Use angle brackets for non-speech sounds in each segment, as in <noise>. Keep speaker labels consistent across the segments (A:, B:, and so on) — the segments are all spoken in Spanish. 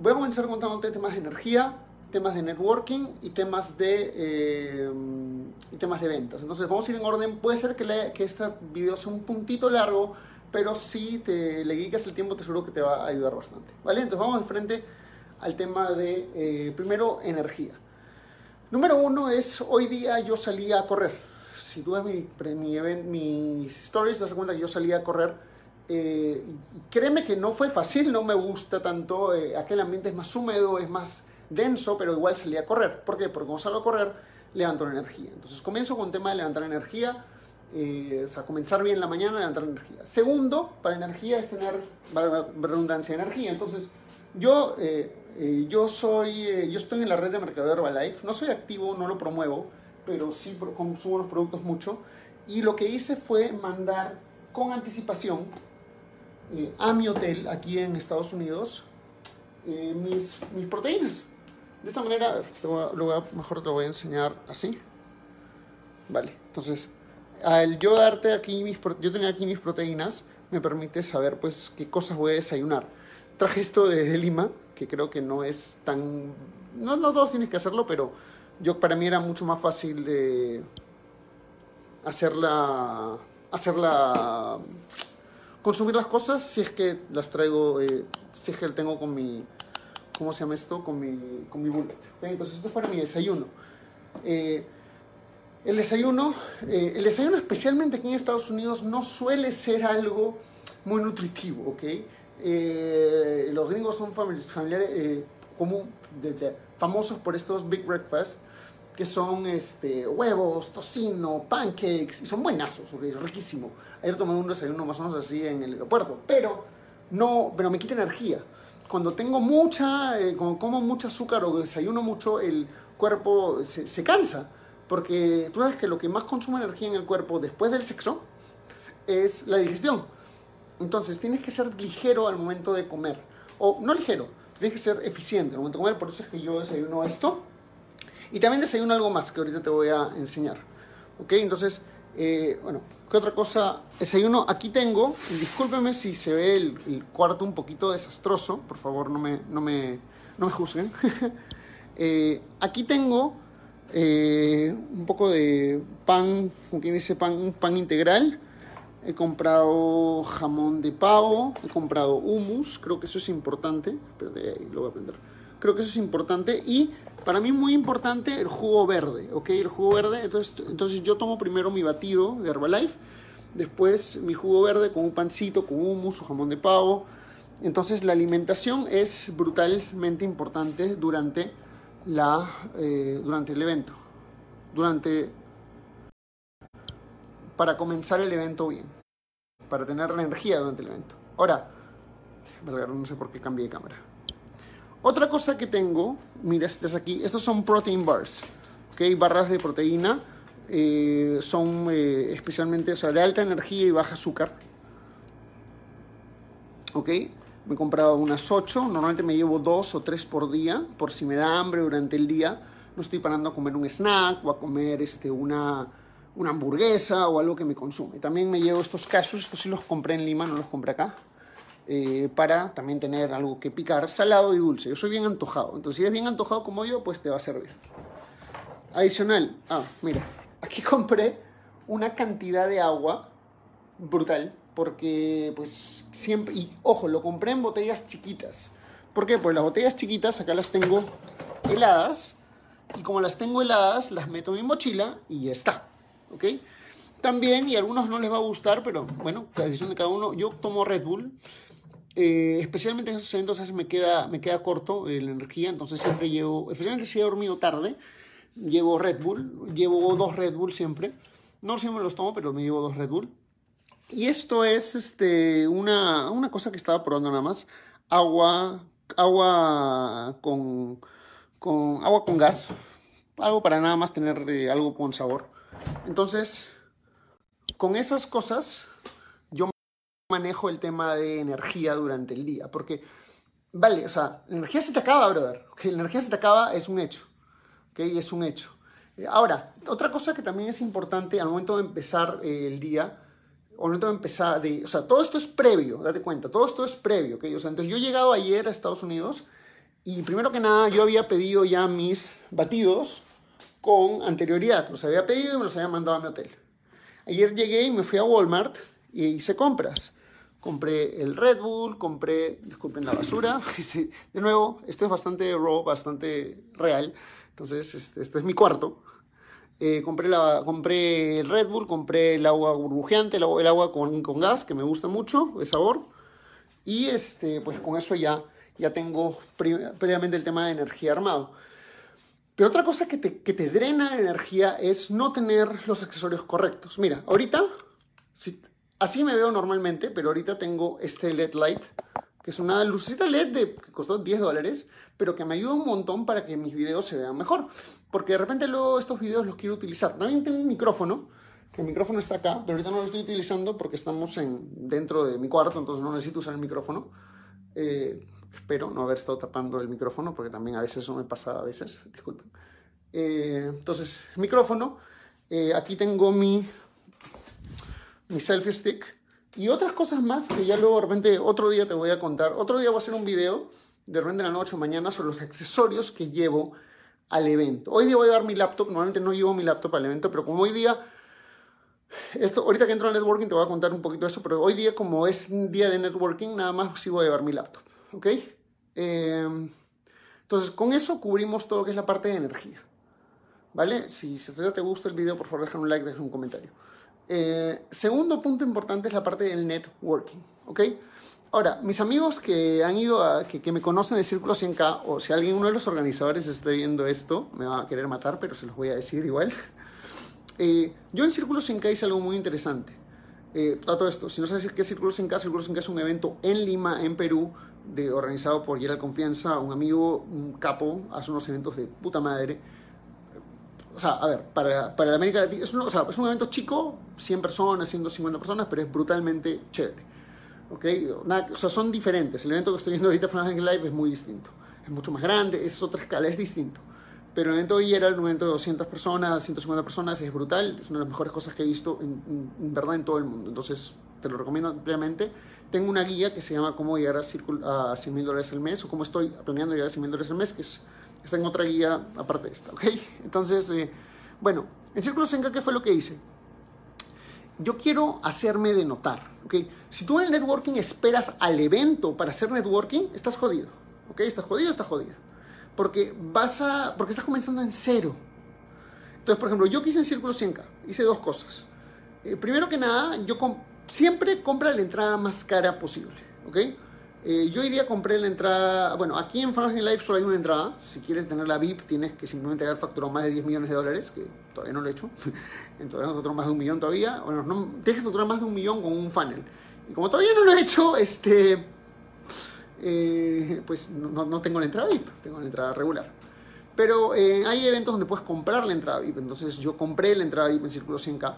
A: voy a comenzar contándote temas de energía, temas de networking y temas de, eh, y temas de ventas. Entonces vamos a ir en orden. Puede ser que, este video sea un puntito largo, pero si te le dedicas el tiempo te seguro que te va a ayudar bastante. ¿Vale? Entonces vamos de frente al tema de, eh, primero, energía. Número uno es, hoy día yo salí a correr. Si tú ves mi, mi, mis stories, te das cuenta que yo salí a correr eh, créeme que no fue fácil, no me gusta tanto, eh, aquel ambiente es más húmedo, es más denso, pero igual salí a correr. ¿Por qué? Porque cuando salgo a correr, levanto la energía. Entonces comienzo con el tema de levantar energía, eh, o sea, comenzar bien la mañana, levantar energía. Segundo, para energía es tener redundancia de energía. Entonces, yo, eh, yo soy, yo estoy en la red de mercado de Herbalife, no soy activo, no lo promuevo, pero sí consumo los productos mucho. Y lo que hice fue mandar con anticipación eh, a mi hotel aquí en Estados Unidos eh, mis, mis, proteínas. De esta manera, lo mejor te voy a enseñar así. Vale, entonces, al yo darte aquí mis, yo tenía aquí mis proteínas, me permite saber pues qué cosas voy a desayunar. Traje esto de Lima, que creo que no es tan... No, no todos tienes que hacerlo, pero yo para mí era mucho más fácil hacerla... hacerla consumir las cosas si es que las traigo, eh, si es que tengo con mi, ¿cómo se llama esto? Con mi, con mi bullet. Entonces esto es para mi desayuno. Eh, el desayuno, eh, el desayuno especialmente aquí en Estados Unidos no suele ser algo muy nutritivo, ¿ok? los gringos son familiares, como famosos por estos big breakfast que son este, huevos, tocino, pancakes, y son buenazos, es riquísimo. Ayer tomé un desayuno más o menos así en el aeropuerto, pero, no, pero me quita energía. Cuando tengo mucha, eh, como mucho azúcar o desayuno mucho, el cuerpo se, se cansa, porque tú sabes que lo que más consume energía en el cuerpo después del sexo es la digestión. Entonces tienes que ser ligero al momento de comer, o no ligero, tienes que ser eficiente al momento de comer, por eso es que yo desayuno esto y también desayuno algo más que ahorita te voy a enseñar. ¿Ok? Entonces, eh, bueno, ¿qué otra cosa? Desayuno, aquí tengo, discúlpeme si se ve el, cuarto un poquito desastroso, por favor no me, no me, no me juzguen. <laughs> Eh, aquí tengo eh, un poco de pan, como quien dice, pan, pan integral. He comprado jamón de pavo, he comprado hummus, creo que eso es importante. Espérate, lo voy a aprender. Creo que eso es importante. Y para mí muy importante el jugo verde, ¿ok? El jugo verde, entonces, entonces yo tomo primero mi batido de Herbalife, después mi jugo verde con un pancito, con hummus o jamón de pavo. Entonces la alimentación es brutalmente importante durante, la, eh, durante el evento, durante, para comenzar el evento bien, para tener la energía durante el evento. Ahora, no sé por qué cambié de cámara. Otra cosa que tengo, mira, este aquí, estos son protein bars, ¿ok? Barras de proteína, eh, son eh, especialmente, o sea, de alta energía y baja azúcar, ¿ok? Me he comprado unas 8, normalmente me llevo 2 o 3 por día, por si me da hambre durante el día, no estoy parando a comer un snack o a comer este, una, una hamburguesa o algo que me consume. También me llevo estos casos, estos sí los compré en Lima, no los compré acá. Eh, para también tener algo que picar, salado y dulce. Yo soy bien antojado, entonces si eres bien antojado como yo, pues te va a servir. Adicional, ah, mira, aquí <laughs> compré una cantidad de agua brutal, porque pues siempre, y ojo, lo compré en botellas chiquitas. ¿Por qué? Pues las botellas chiquitas acá las tengo heladas, y como las tengo heladas, las meto en mi mochila y está, ¿ok? También, y a algunos no les va a gustar, pero bueno, la decisión de cada uno, yo tomo Red Bull, eh, especialmente en esos eventos me queda, me queda corto eh, la energía, entonces siempre llevo, especialmente si he dormido tarde, llevo Red Bull, llevo dos Red Bull siempre. No siempre los tomo, pero me llevo dos Red Bull. Y esto es este, una, una cosa que estaba probando nada más. Agua agua con, con agua con gas, algo para nada más tener eh, algo con sabor. Entonces, con esas cosas, manejo el tema de energía durante el día, porque, vale, o sea, la energía se te acaba, brother, que la energía se te acaba es un hecho, ¿ok? Es un hecho. Eh, ahora, otra cosa que también es importante al momento de empezar eh, el día, al momento de empezar, de, o sea, todo esto es previo, date cuenta, todo esto es previo, ¿ok? O sea, entonces yo he llegado ayer a Estados Unidos y primero que nada yo había pedido ya mis batidos con anterioridad, los había pedido y me los había mandado a mi hotel. Ayer llegué y me fui a Walmart y hice compras. Compré el Red Bull, compré, disculpen la basura, <laughs> de nuevo, esto es bastante raw, bastante real, entonces este, es mi cuarto. Eh, compré, la, compré el Red Bull, compré el agua burbujeante, el agua, con, con, gas, que me gusta mucho, de sabor. Y este, pues con eso ya, ya tengo previamente el tema de energía armado. Pero otra cosa que te, que te drena energía es no tener los accesorios correctos. Mira, ahorita, así me veo normalmente, pero ahorita tengo este LED light, que es una lucecita LED de, que costó 10 dólares, pero que me ayuda un montón para que mis videos se vean mejor. Porque de repente luego estos videos los quiero utilizar. También tengo un micrófono, el micrófono está acá, pero ahorita no lo estoy utilizando porque estamos en, dentro de mi cuarto, entonces no necesito usar el micrófono. Eh, espero no haber estado tapando el micrófono, porque también a veces eso me pasa, a veces, disculpen. Eh, entonces, micrófono, eh, aquí tengo mi, mi selfie stick y otras cosas más que ya luego de repente otro día te voy a contar. Otro día voy a hacer un video de repente en la noche o mañana sobre los accesorios que llevo al evento. Hoy día voy a llevar mi laptop, normalmente no llevo mi laptop al evento, pero como hoy día esto, ahorita que entro al networking te voy a contar un poquito de eso, pero hoy día como es un día de networking, nada más sí voy a llevar mi laptop. ¿ok? Em, entonces, con eso cubrimos todo lo que es la parte de energía, ¿vale? Si, te gusta el video, por favor, deja un like, deja un comentario. Eh, segundo punto importante es la parte del networking, ¿ok? Ahora, mis amigos que han ido que, me conocen de Círculo 100K, o si alguien, uno de los organizadores está viendo esto, me va a querer matar, pero se los voy a decir igual. <laughs> Eh, yo en Círculo 100K hice algo muy interesante. Eh, todo esto, si no sabes qué es Círculo 100K, Círculo 100K es un evento en Lima, en Perú, de, organizado por Gerald Confianza, un amigo, un capo, hace unos eventos de puta madre. O sea, a ver, para, para la América Latina, es un, o sea, es un evento chico, 100 personas, 150 personas, pero es brutalmente chévere. ¿Ok? o sea, son diferentes. El evento que estoy viendo ahorita, Frank Live, es muy distinto. Es mucho más grande, es otra escala, es distinto. Pero el evento de hoy era un evento de 200 personas, 150 personas, es brutal, es una de las mejores cosas que he visto en, en verdad en todo el mundo. Entonces, te lo recomiendo ampliamente. Tengo una guía que se llama Cómo llegar a, a 100 mil dólares al mes o cómo estoy planeando llegar a 100 mil dólares al mes, que es, está en otra guía aparte de esta, ¿ok? Entonces, eh, bueno, en Círculo Senka, ¿qué fue lo que hice? Yo quiero hacerme de notar, ¿ok? Si tú en el networking esperas al evento para hacer networking, estás jodido, ¿ok? Estás jodido, estás jodido. Porque vas a, porque estás comenzando en cero. Entonces, por ejemplo, yo quise en Círculo 100K, hice dos cosas. Eh, primero que nada, yo siempre compra la entrada más cara posible, ¿ok? Eh, yo hoy día compré la entrada, bueno, aquí en Fantasy Life solo hay una entrada, si quieres tener la VIP tienes que simplemente haber facturado más de 10 millones de dólares, que todavía no lo he hecho, <laughs> entonces no facturado más de un millón todavía, bueno, no, tienes que facturar más de un millón con un funnel, y como todavía no lo he hecho, <laughs> este, eh, pues no, no, tengo la entrada VIP, tengo la entrada regular. Pero eh, hay eventos donde puedes comprar la entrada VIP, entonces yo compré la entrada VIP en Círculo 100K,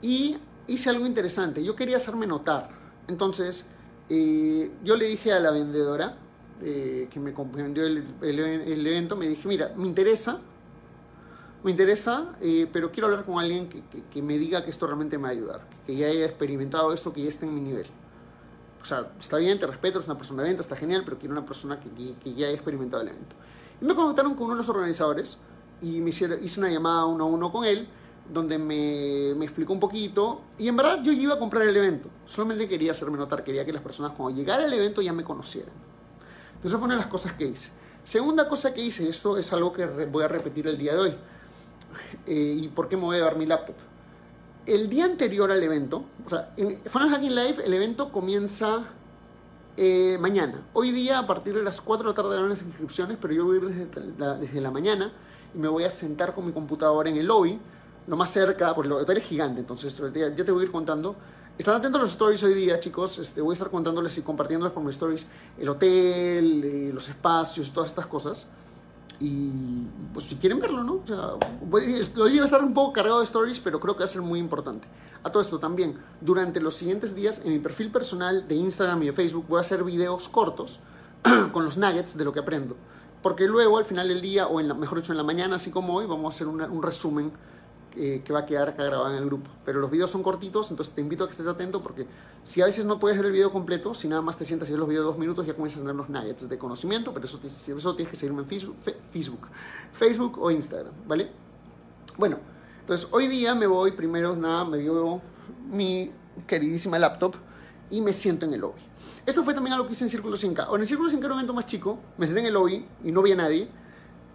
A: y hice algo interesante. Yo quería hacerme notar. Entonces, eh, yo le dije a la vendedora eh, que me comprendió el, evento, me dije, mira, me interesa, me interesa, eh, pero quiero hablar con alguien que, me diga que esto realmente me va a ayudar, que ya haya experimentado esto, que ya esté en mi nivel. O sea, está bien, te respeto, es una persona de venta, está genial, pero quiero una persona que, ya haya experimentado el evento. Y me contactaron con uno de los organizadores y me hice una llamada uno a uno con él donde me, explicó un poquito. Y en verdad yo iba a comprar el evento. Solamente quería hacerme notar, quería que las personas cuando llegara al evento ya me conocieran. Entonces fue una de las cosas que hice. Segunda cosa que hice, esto es algo que voy a repetir el día de hoy. Eh, ¿Y por qué me voy a dar mi laptop? El día anterior al evento, o sea, en Funnel Hacking Live el evento comienza eh, mañana. Hoy día a partir de las 4 de la tarde dan las inscripciones, pero yo voy desde la, desde la mañana y me voy a sentar con mi computadora en el lobby lo más cerca, porque el hotel es gigante, entonces ya, te voy a ir contando. Están atentos a los stories hoy día, chicos. Este, voy a estar contándoles y compartiéndoles por mis stories el hotel, eh, los espacios todas estas cosas. Y pues si quieren verlo, ¿no? O sea, hoy día va a estar un poco cargado de stories, pero creo que va a ser muy importante. A todo esto también, durante los siguientes días en mi perfil personal de Instagram y de Facebook voy a hacer videos cortos <clears throat> con los nuggets de lo que aprendo. Porque luego al final del día, o en la, mejor dicho en la mañana, así como hoy, vamos a hacer un resumen eh, que va a quedar acá grabado en el grupo. Pero los videos son cortitos, entonces te invito a que estés atento porque si a veces no puedes ver el video completo, si nada más te sientas y ves los videos de dos minutos, ya comienzas a tener los nuggets de conocimiento, pero eso, eso tienes que seguirme en Facebook, Facebook, o Instagram, ¿vale? Bueno, entonces hoy día me voy, primero nada, me dio mi queridísima laptop y me siento en el lobby. Esto fue también algo que hice en Círculo 5K. O en el Círculo 5K era un evento más chico, me senté en el lobby y no vi a nadie,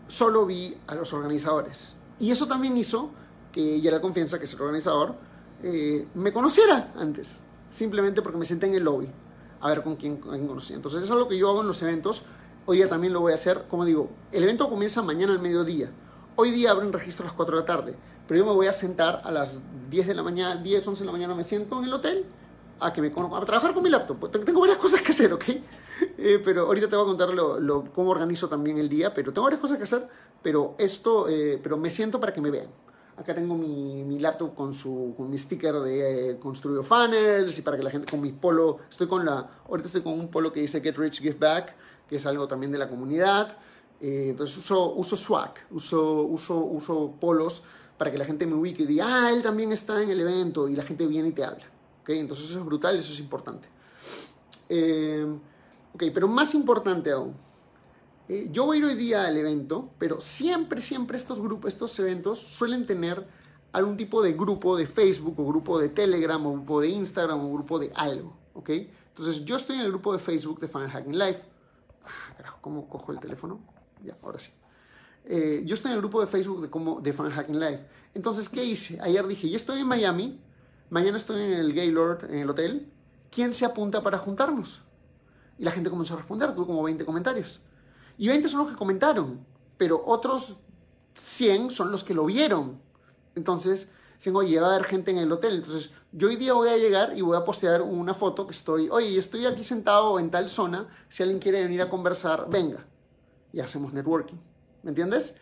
A: solo vi a los organizadores. Y eso también hizo que ella la confianza, que es el organizador, eh, me conociera antes, simplemente porque me senté en el lobby a ver con quién, conocía. Entonces eso es lo que yo hago en los eventos. Hoy día también lo voy a hacer, como digo, el evento comienza mañana al mediodía. Hoy día abren registro a las 4 de la tarde, pero yo me voy a sentar a las 10 de la mañana, 10, 11 de la mañana me siento en el hotel a que me a trabajar con mi laptop. Tengo varias cosas que hacer, ¿ok? <laughs> Eh, pero ahorita te voy a contar lo, cómo organizo también el día, pero tengo varias cosas que hacer, pero esto, eh, pero me siento para que me vean. Acá tengo mi, mi laptop con, su, con mi sticker de eh, construido funnels y para que la gente con mi polo, estoy con la, ahorita estoy con un polo que dice Get Rich, Give Back, que es algo también de la comunidad. Eh, entonces uso, uso swag, uso, uso, uso polos para que la gente me ubique y diga, ah, él también está en el evento y la gente viene y te habla. ¿okay? Entonces eso es brutal, eso es importante. Eh, ok, pero más importante aún, eh, yo voy a ir hoy día al evento, pero siempre, siempre estos grupos, estos eventos suelen tener algún tipo de grupo de Facebook o grupo de Telegram o grupo de Instagram o grupo de algo, ¿ok? Entonces yo estoy en el grupo de Facebook de Funnel Hacking Live. Ah, carajo, ¿cómo cojo el teléfono? Ya, ahora sí. Eh, yo estoy en el grupo de Facebook de, como, de Funnel Hacking Live. Entonces, ¿qué hice? Ayer dije, ya estoy en Miami, mañana estoy en el Gaylord, en el hotel. ¿Quién se apunta para juntarnos? Y la gente comenzó a responder, tuve como 20 comentarios. Y 20 son los que comentaron, pero otros 100 son los que lo vieron. Entonces, dicen, oye, va a haber gente en el hotel. Entonces, yo hoy día voy a llegar y voy a postear una foto que estoy, oye, estoy aquí sentado en tal zona, si alguien quiere venir a conversar, venga. Y hacemos networking. ¿Me entiendes?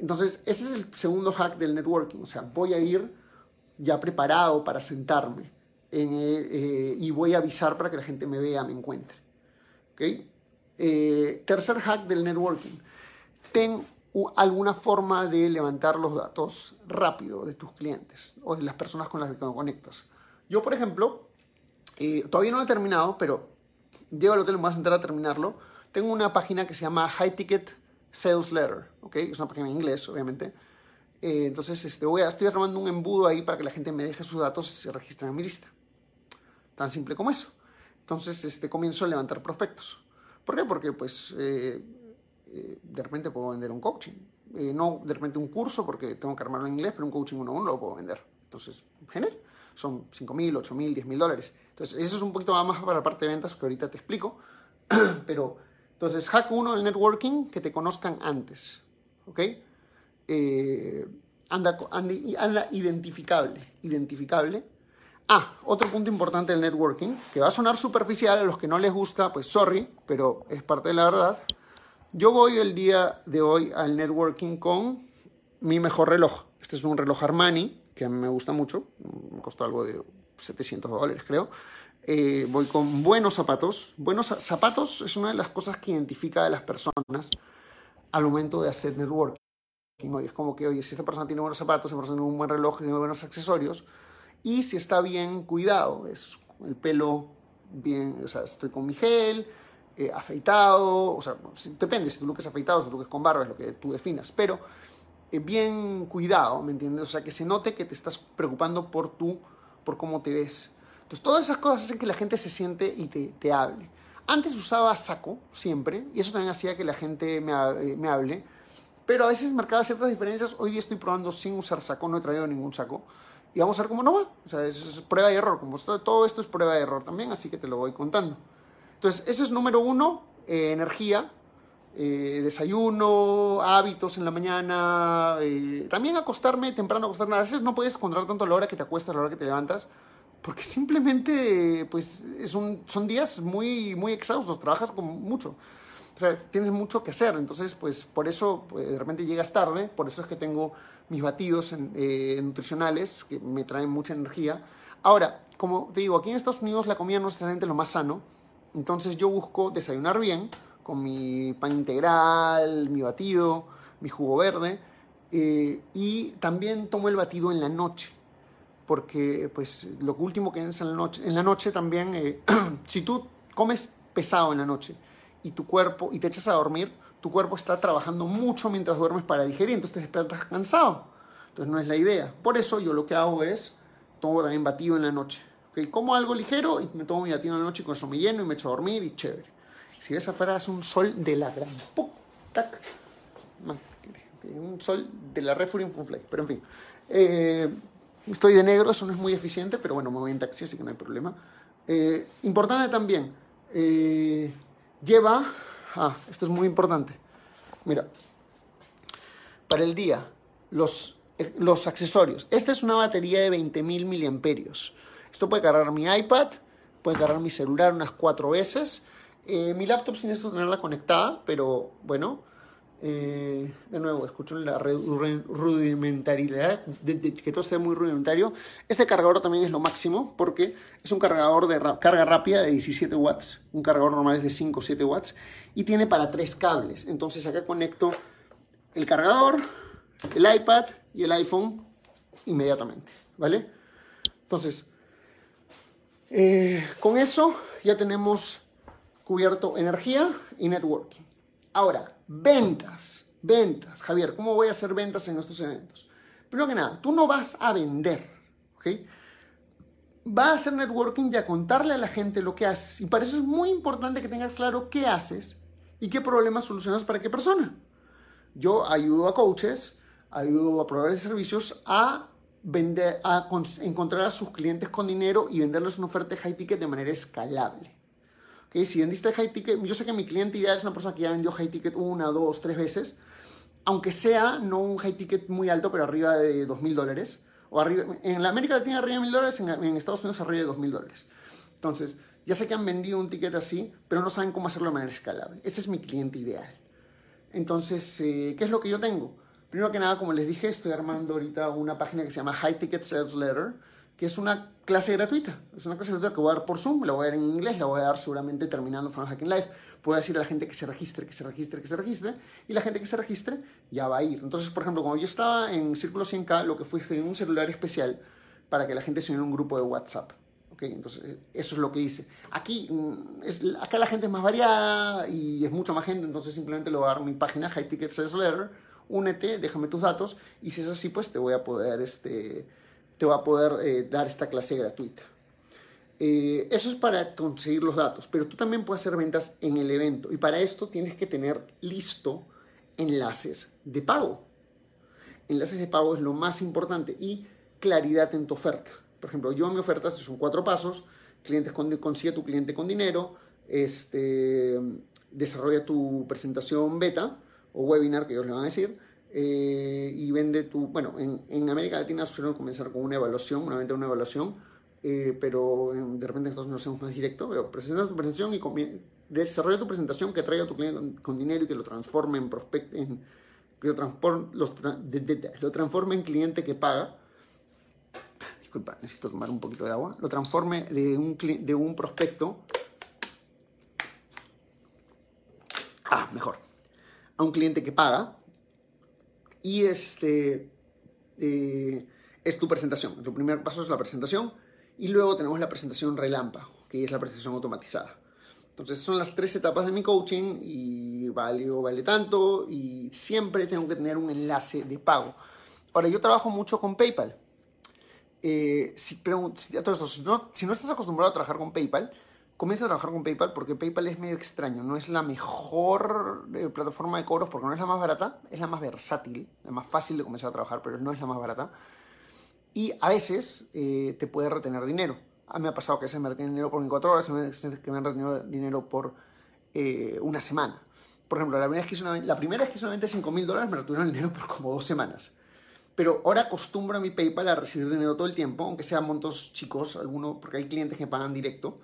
A: Entonces, ese es el segundo hack del networking. O sea, voy a ir ya preparado para sentarme eh, y voy a avisar para que la gente me vea, me encuentre. ¿Ok? Eh, tercer hack del networking. Ten alguna forma de levantar los datos rápido de tus clientes o de las personas con las que conectas. Yo, por ejemplo, eh, todavía no lo he terminado, pero llego al hotel, me voy a sentar a terminarlo. Tengo una página que se llama High Ticket Sales Letter, ¿ok? Es una página en inglés, obviamente. Eh, entonces, este, voy a, estoy armando un embudo ahí para que la gente me deje sus datos y se registren en mi lista. Tan simple como eso. Entonces, este, comienzo a levantar prospectos. ¿Por qué? Porque pues eh, eh, de repente puedo vender un coaching. Eh, no de repente un curso porque tengo que armarlo en inglés, pero un coaching uno a uno lo puedo vender. Entonces, genial. Son 5 mil, 8 mil, 10 mil dólares. Entonces, eso es un poquito más para la parte de ventas que ahorita te explico. <clears throat> pero, entonces, hack 1 del networking, que te conozcan antes. ¿Ok? anda, anda, anda identificable. Identificable Ah, otro punto importante del networking, que va a sonar superficial a los que no les gusta, pues sorry, pero es parte de la verdad. Yo voy el día de hoy al networking con mi mejor reloj. Este es un reloj Armani, que a mí me gusta mucho, me costó algo de 700 dólares creo. Eh, voy con buenos zapatos. Buenos zapatos es una de las cosas que identifica a las personas al momento de hacer networking. es como que, oye, si esta persona tiene buenos zapatos, esta persona tiene un buen reloj, tiene buenos accesorios, y si está bien cuidado, es el pelo bien, o sea, estoy con mi gel, eh, afeitado, o sea, depende si tu look es afeitado, si tu look es con barba, es lo que tú definas, pero eh, bien cuidado, ¿me entiendes? O sea, que se note que te estás preocupando por tú, por cómo te ves. Entonces, todas esas cosas hacen que la gente se siente y te, te hable. Antes usaba saco, siempre, y eso también hacía que la gente me, eh, me hable, pero a veces marcaba ciertas diferencias. Hoy día estoy probando sin usar saco, no he traído ningún saco y vamos a ver cómo no va. O sea, es, prueba y error. Como todo esto es prueba y error también, así que te lo voy contando. Entonces, ese es número uno, eh, energía, eh, desayuno, hábitos en la mañana, eh, también acostarme temprano, acostarme. A veces no puedes controlar tanto la hora que te acuestas, la hora que te levantas, porque simplemente pues es un, son días muy, muy exhaustos, trabajas con mucho. Sea, tienes mucho que hacer, entonces pues por eso pues, de repente llegas tarde, por eso es que tengo mis batidos eh, nutricionales que me traen mucha energía. Ahora, como te digo, aquí en Estados Unidos la comida no es necesariamente lo más sano, entonces yo busco desayunar bien con mi pan integral, mi batido, mi jugo verde, eh, y también tomo el batido en la noche. Porque pues lo último que es en la noche, en la noche también, eh, <clears throat> si tú comes pesado en la noche y tu cuerpo, y te echas a dormir, tu cuerpo está trabajando mucho mientras duermes para digerir, entonces te despiertas cansado. Entonces no es la idea. Por eso yo lo que hago es, tomo también batido en la noche. ¿okay? Como algo ligero y me tomo mi batido en la noche y con eso me lleno y me echo a dormir y chévere. Si ves afuera es un sol de la gran... ¡Tac! un sol de la Refuring Funfly. Pero en fin. Eh, Estoy de negro, eso no es muy eficiente, pero bueno, me voy en taxi, así que no hay problema. Eh, importante también, eh, lleva, ah, esto es muy importante, mira, para el día, los, eh, los accesorios. Esta es una batería de 20.000 miliamperios. Esto puede cargar mi iPad, puede cargar mi celular unas cuatro veces. mi laptop sin esto tenerla conectada, pero bueno, eh, de nuevo, escucho la rudimentariedad, de, que todo esté muy rudimentario. Este cargador también es lo máximo porque es un cargador de carga rápida de 17 watts. Un cargador normal es de 5 o 7 watts y tiene para tres cables. Entonces acá conecto el cargador, el iPad y el iPhone inmediatamente. ¿Vale? Entonces, eh, con eso ya tenemos cubierto energía y networking. Ahora, ventas. Ventas. Javier, ¿cómo voy a hacer ventas en estos eventos? Primero que nada, tú no vas a vender, ¿ok? Vas a hacer networking y a contarle a la gente lo que haces. Y para eso es muy importante que tengas claro qué haces y qué problemas solucionas para qué persona. Yo ayudo a coaches, ayudo a proveedores de servicios a vender, a encontrar a sus clientes con dinero y venderles una oferta high ticket de manera escalable. Si vendiste high ticket, yo sé que mi cliente ideal es una persona que ya vendió high ticket una, dos, tres veces, aunque sea no un high ticket muy alto, pero arriba de dos mil dólares. O arriba, en la América Latina arriba de mil dólares, en, Estados Unidos arriba de dos mil dólares. Entonces, ya sé que han vendido un ticket así, pero no saben cómo hacerlo de manera escalable. Ese es mi cliente ideal. Entonces, eh, ¿qué es lo que yo tengo? Primero que nada, como les dije, estoy armando ahorita una página que se llama High Ticket Sales Letter, que es una clase gratuita. Es una clase gratuita que voy a dar por Zoom, la voy a dar en inglés, la voy a dar seguramente terminando Funnel Hacking Live. Puedo decir a la gente que se registre, que se registre, que se registre, y la gente que se registre ya va a ir. Entonces, por ejemplo, cuando yo estaba en Círculo 100K, lo que fue fue un celular especial para que la gente se uniera a un grupo de WhatsApp. ¿Okay? Entonces, eso es lo que hice. Aquí, mm, es, acá la gente es más variada y es mucha más gente, entonces simplemente le voy a dar mi página, High Ticket Sales Letter, únete, déjame tus datos, y si es así, pues te voy a poder, este te va a poder eh, dar esta clase gratuita. Eh, eso es para conseguir los datos, pero tú también puedes hacer ventas en el evento y para esto tienes que tener listo enlaces de pago. Enlaces de pago es lo más importante y claridad en tu oferta. Por ejemplo, yo en mi oferta son cuatro pasos, clientes con, consigue tu cliente con dinero, este, desarrolla tu presentación beta o webinar que ellos le van a decir, eh, y vende tu... Bueno, en, en, América Latina suelen comenzar con una evaluación, una venta una evaluación, eh, pero de repente en Estados Unidos hacemos más directo, pero presentas tu presentación y desarrolla tu presentación que traiga a tu cliente con, dinero y que lo transforme en prospect, en, que lo, transforme, los, lo transforme en cliente que paga. Disculpa, necesito tomar un poquito de agua. Lo transforme de un, de un prospecto. Ah, mejor. A un cliente que paga y este eh, es tu presentación. Tu primer paso es la presentación y luego tenemos la presentación relámpago, que es la presentación automatizada. Entonces son las tres etapas de mi coaching y vale vale tanto y siempre tengo que tener un enlace de pago. Ahora yo trabajo mucho con PayPal. Eh, si, si, no, si no estás acostumbrado a trabajar con PayPal, comienza a trabajar con PayPal porque PayPal es medio extraño. No es la mejor eh, plataforma de cobros porque no es la más barata, es la más versátil, la más fácil de comenzar a trabajar, pero no es la más barata. Y a veces eh, te puede retener dinero. A mí me ha pasado que se me retiene dinero por 24 horas, que me han retenido dinero por eh, una semana. Por ejemplo, la primera vez que hice una, la primera vez que hice una venta de 5 mil dólares me retuvieron el dinero <laughs> por como dos semanas. pero ahora acostumbro a mi PayPal a recibir dinero todo el tiempo, aunque sean montos chicos, algunos, porque hay clientes que pagan directo,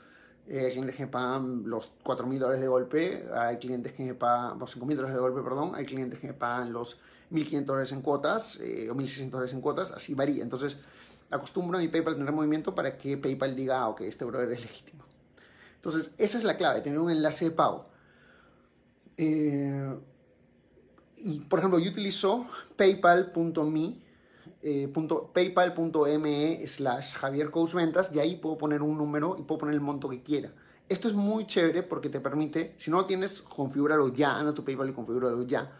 A: eh, clientes que pagan los 4 mil dólares de golpe, hay clientes que me pagan los 5 mil dólares de golpe, perdón, hay clientes que me pagan los 1.500 dólares en cuotas eh, o 1.600 dólares en cuotas, así varía. Entonces, acostumbro a mi PayPal tener movimiento para que PayPal diga, ah, ok, este brother es legítimo. Entonces, esa es la clave, tener un enlace de pago. Eh, y, por ejemplo, yo utilizo paypal.me eh, paypal.me slash Javier Ventas y ahí puedo poner un número y puedo poner el monto que quiera. Esto es muy chévere porque te permite, si no lo tienes, configúralo ya, anda a tu PayPal y configúralo ya,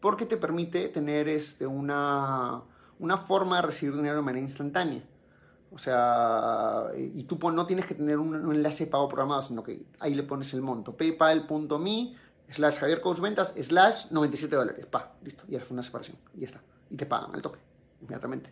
A: porque te permite tener este, una, una forma de recibir dinero de manera instantánea. O sea, y tú no tienes que tener un, enlace de pago programado, sino que ahí le pones el monto. paypal.me slash Javier Ventas slash 97 dólares. Pa, listo, ya fue una separación. Y ya está. Y te pagan al toque inmediatamente.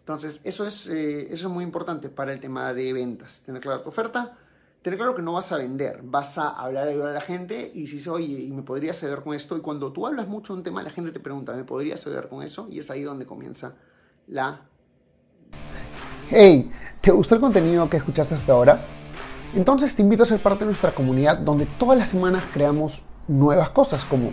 A: Entonces, eso es, eh, eso es muy importante para el tema de ventas. Tener clara tu oferta, tener claro que no vas a vender, vas a hablar a la gente y si dices, oye, ¿y me podrías ayudar con esto? Y cuando tú hablas mucho de un tema, la gente te pregunta, ¿me podrías ayudar con eso? Y es ahí donde comienza la...
B: Hey, ¿te gustó el contenido que escuchaste hasta ahora? Entonces te invito a ser parte de nuestra comunidad donde todas las semanas creamos nuevas cosas como